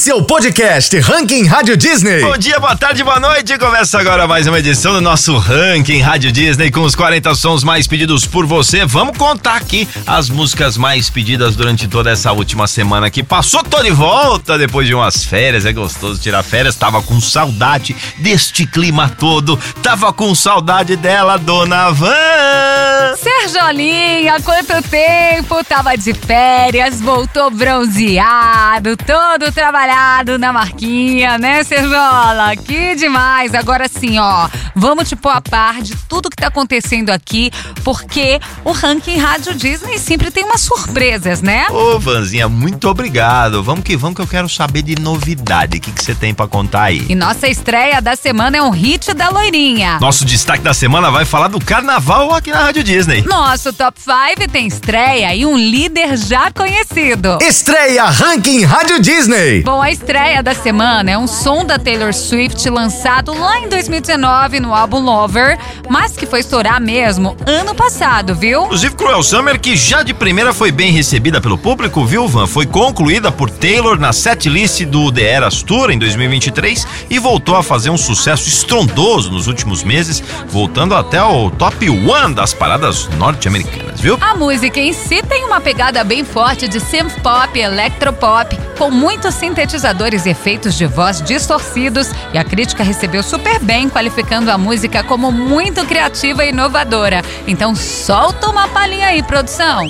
Esse é o podcast Ranking Rádio Disney. Bom dia, boa tarde, boa noite. Começa agora mais uma edição do nosso Ranking Rádio Disney com os 40 sons mais pedidos por você. Vamos contar aqui as músicas mais pedidas durante toda essa última semana que passou. Tô de volta depois de umas férias. É gostoso tirar férias. Tava com saudade deste clima todo. Tava com saudade dela, dona Van. Serjolinha, quanto tempo! Tava de férias, voltou bronzeado, todo trabalhado na marquinha, né, Serjola? Que demais! Agora sim, ó, vamos te pôr a par de tudo que tá acontecendo aqui, porque o ranking Rádio Disney sempre tem umas surpresas, né? Ô, Vanzinha, muito obrigado. Vamos que vamos que eu quero saber de novidade. O que que você tem pra contar aí? E nossa estreia da semana é um hit da loirinha. Nosso destaque da semana vai falar do carnaval aqui na Rádio Disney. Nosso top 5 tem estreia e um líder já conhecido. Estreia Ranking Rádio Disney. Bom, a estreia da semana é um som da Taylor Swift lançado lá em 2019 no álbum Lover, mas que foi estourar mesmo ano passado, viu? Inclusive, Cruel Summer, que já de primeira foi bem recebida pelo público, viu, Van? Foi concluída por Taylor na setlist do The Eras Tour em 2023 e voltou a fazer um sucesso estrondoso nos últimos meses, voltando até ao top 1 das paradas norte-americanas, viu? A música em si tem uma pegada bem forte de synth pop, electropop, com muitos sintetizadores e efeitos de voz distorcidos, e a crítica recebeu super bem, qualificando a música como muito criativa e inovadora. Então solta uma palhinha aí, produção.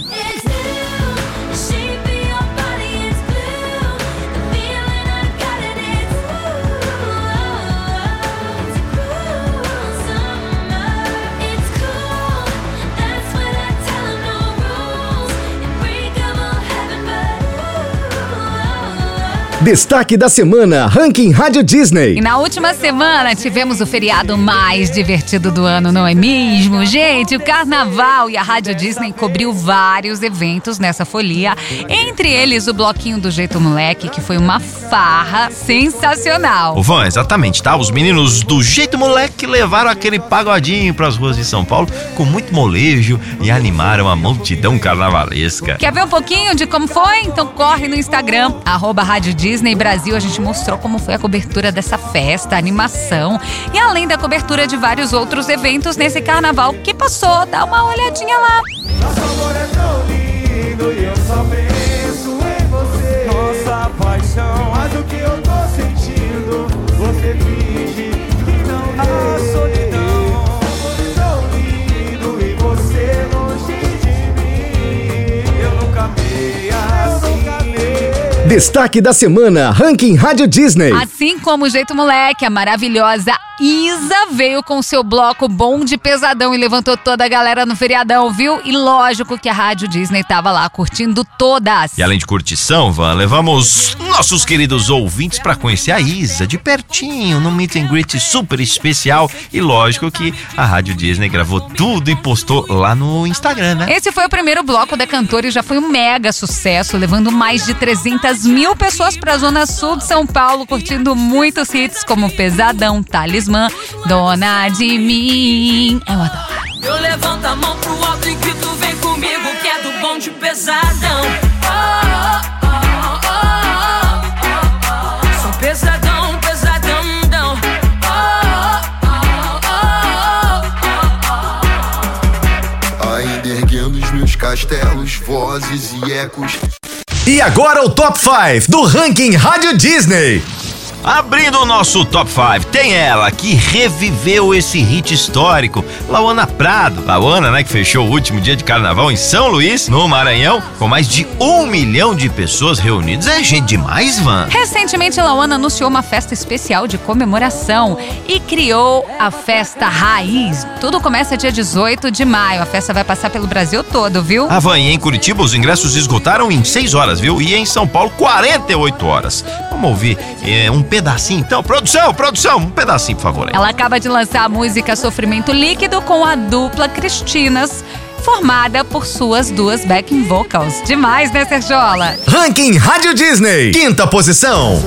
Destaque da semana Ranking Rádio Disney. E na última semana tivemos o feriado mais divertido do ano, não é mesmo? Gente, o carnaval e a Rádio Disney cobriu vários eventos nessa folia, entre eles o bloquinho do Jeito Moleque, que foi uma farra sensacional. Ô, Van, exatamente, tá? Os meninos do Jeito Moleque levaram aquele pagodinho pras ruas de São Paulo com muito molejo e animaram a multidão carnavalesca. Quer ver um pouquinho de como foi? Então corre no Instagram, arroba Rádio Disney Brasil. A gente mostrou como foi a cobertura dessa festa, animação e além da cobertura de vários outros eventos nesse carnaval que passou. Dá uma olhadinha lá. Destaque da semana Ranking Rádio Disney. Assim como o Jeito Moleque, a maravilhosa Isa veio com seu bloco bom de pesadão e levantou toda a galera no feriadão, viu? E lógico que a Rádio Disney tava lá curtindo todas. E além de curtição, Van, levamos nossos queridos ouvintes pra conhecer a Isa de pertinho, num meet and greet super especial. E lógico que a Rádio Disney gravou tudo e postou lá no Instagram, né? Esse foi o primeiro bloco da cantora e já foi um mega sucesso, levando mais de 300 mil pessoas para a zona sul de São Paulo, curtindo muitos hits como Pesadão, Talismã, Dona de Mim. Eu adoro. Eu levanto a mão pro alto e grito, vem comigo, que é do bom de pesadão. Oh, oh, oh, oh, oh, oh. Sou pesadão, pesadão, dão. Oh, oh, oh, oh, oh, Ainda erguendo os meus castelos, vozes e ecos. E agora o Top 5 do Ranking Rádio Disney. Abrindo o nosso top 5, tem ela que reviveu esse hit histórico, Lauana Prado. Lauana, né, que fechou o último dia de carnaval em São Luís, no Maranhão, com mais de um milhão de pessoas reunidas. É gente demais, Van. Recentemente, Lauana anunciou uma festa especial de comemoração e criou a Festa Raiz. Tudo começa dia 18 de maio. A festa vai passar pelo Brasil todo, viu? A Van, e em Curitiba os ingressos esgotaram em 6 horas, viu? E em São Paulo, 48 horas. Vamos ouvir é, um pedacinho então? Produção, produção, um pedacinho, por favor. aí. Ela acaba de lançar a música Sofrimento Líquido com a dupla Cristinas, formada por suas duas backing vocals. Demais, né, Sergiola? Ranking Rádio Disney. Quinta posição.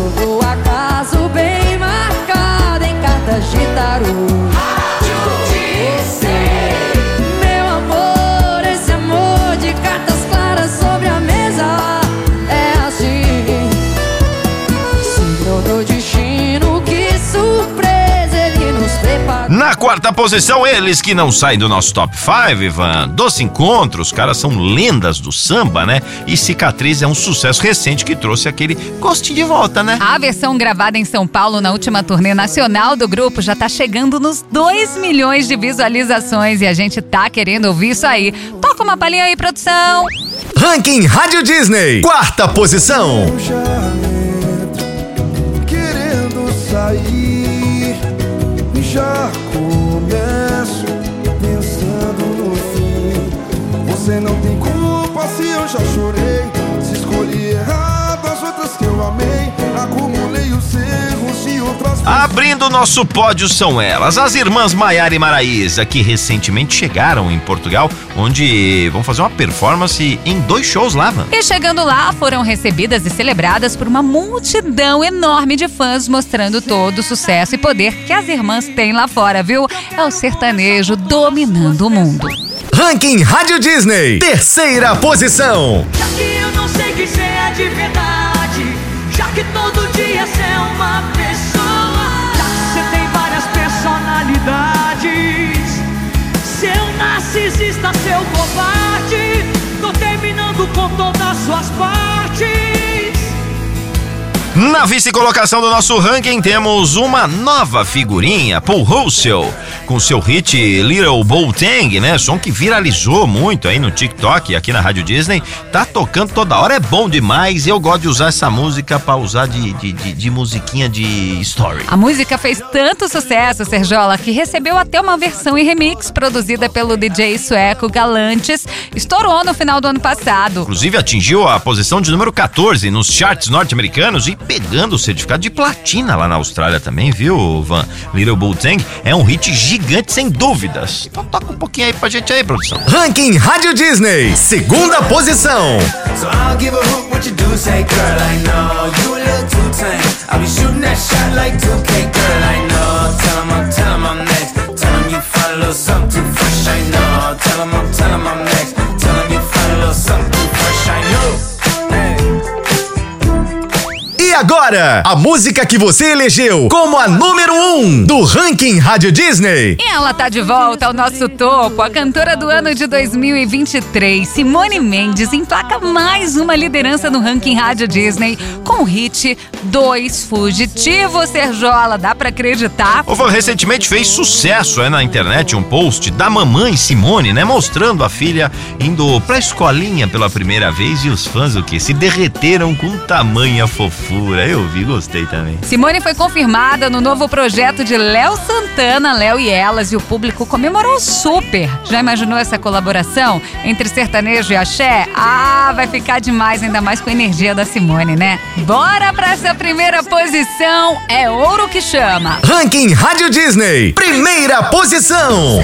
Na quarta posição, eles que não saem do nosso top 5, Ivan. Doce Encontro, os caras são lendas do samba, né? E Cicatriz é um sucesso recente que trouxe aquele gostinho de volta, né? A versão gravada em São Paulo na última turnê nacional do grupo já tá chegando nos 2 milhões de visualizações e a gente tá querendo ouvir isso aí. Toca uma palhinha aí, produção. Ranking Rádio Disney. Quarta posição. Eu já entro querendo sair. Já começo pensando no fim. Você não tem culpa se eu já chorei. Se escolhi errado as outras que eu amei. Abrindo o nosso pódio são elas, as irmãs Maiara e Maraísa, que recentemente chegaram em Portugal, onde vão fazer uma performance em dois shows lá, Van. E chegando lá, foram recebidas e celebradas por uma multidão enorme de fãs, mostrando todo o sucesso e poder que as irmãs têm lá fora, viu? É o sertanejo dominando o mundo. Ranking Rádio Disney. Terceira posição. Já que eu não sei que é de verdade com todas as suas partes Na vice-colocação do nosso ranking temos uma nova figurinha, Paul Russell, com seu hit Little Boateng, né? Som que viralizou muito aí no TikTok e aqui na Rádio Disney. Tá tocando toda hora, é bom demais. Eu gosto de usar essa música pra usar de, de, de- de musiquinha de story. A música fez tanto sucesso, Serjola, que recebeu até uma versão em remix produzida pelo DJ sueco Galantes. Estourou no final do ano passado. Inclusive atingiu a posição de número 14 nos charts norte-americanos e pegando o certificado de platina lá na Austrália também, viu, Van? Little Boateng é um hit gigante sem dúvidas. Então toca um pouquinho aí pra gente aí, produção. Ranking Rádio Disney. Segunda posição. So I don't give a hoot what you do, say, girl, I know you a little too tame. I'll be shooting that shot like 2K, girl, I know. Tell 'em I'm, tell 'em I'm next. Tell 'em you find a little something too fresh, I know. Tell 'em I'm, tell 'em I'm next. E agora, a música que você elegeu como a número 1 um do Ranking Rádio Disney. E ela tá de volta ao nosso topo. A cantora do ano de 2023, Simone Mendes, emplaca mais uma liderança no ranking Rádio Disney com o hit Dois Fugitivos, Serjola. Dá pra acreditar? O Van recentemente fez sucesso é, na internet um post da mamãe Simone, né? Mostrando a filha indo pra escolinha pela primeira vez e os fãs o que? Se derreteram com tamanha fofura. Eu vi, gostei também. Simone foi confirmada no novo projeto de Léo Santana, Léo e Elas, e o público comemorou super. Já imaginou essa colaboração entre sertanejo e axé? Ah, vai ficar demais, ainda mais com a energia da Simone, né? Bora pra essa primeira posição, é ouro que chama. Ranking Rádio Disney. Primeira posição.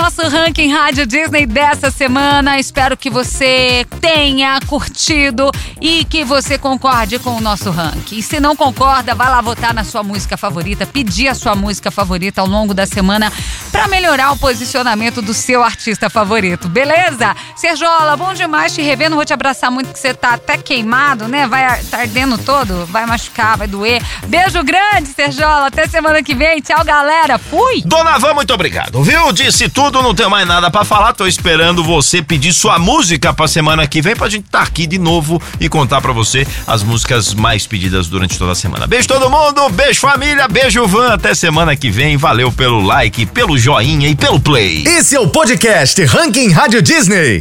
Oh. Nosso ranking Rádio Disney dessa semana. Espero que você tenha curtido e que você concorde com o nosso ranking. E se não concorda, vai lá votar na sua música favorita, pedir a sua música favorita ao longo da semana para melhorar o posicionamento do seu artista favorito, beleza? Serjola, bom demais te rever. Não vou te abraçar muito que você tá até queimado, né? Vai tá ardendo todo, vai machucar, vai doer. Beijo grande, Serjola. Até semana que vem. Tchau, galera. Fui! Dona Van, muito obrigado, viu? Disse tudo, não tenho mais nada pra falar. Tô esperando você pedir sua música pra semana que vem pra gente tá aqui de novo e contar pra você as músicas mais pedidas durante toda a semana. Beijo todo mundo, beijo família, beijo Van. Até semana que vem. Valeu pelo like, pelo joinha e pelo play. Esse é o podcast Ranking Rádio Disney.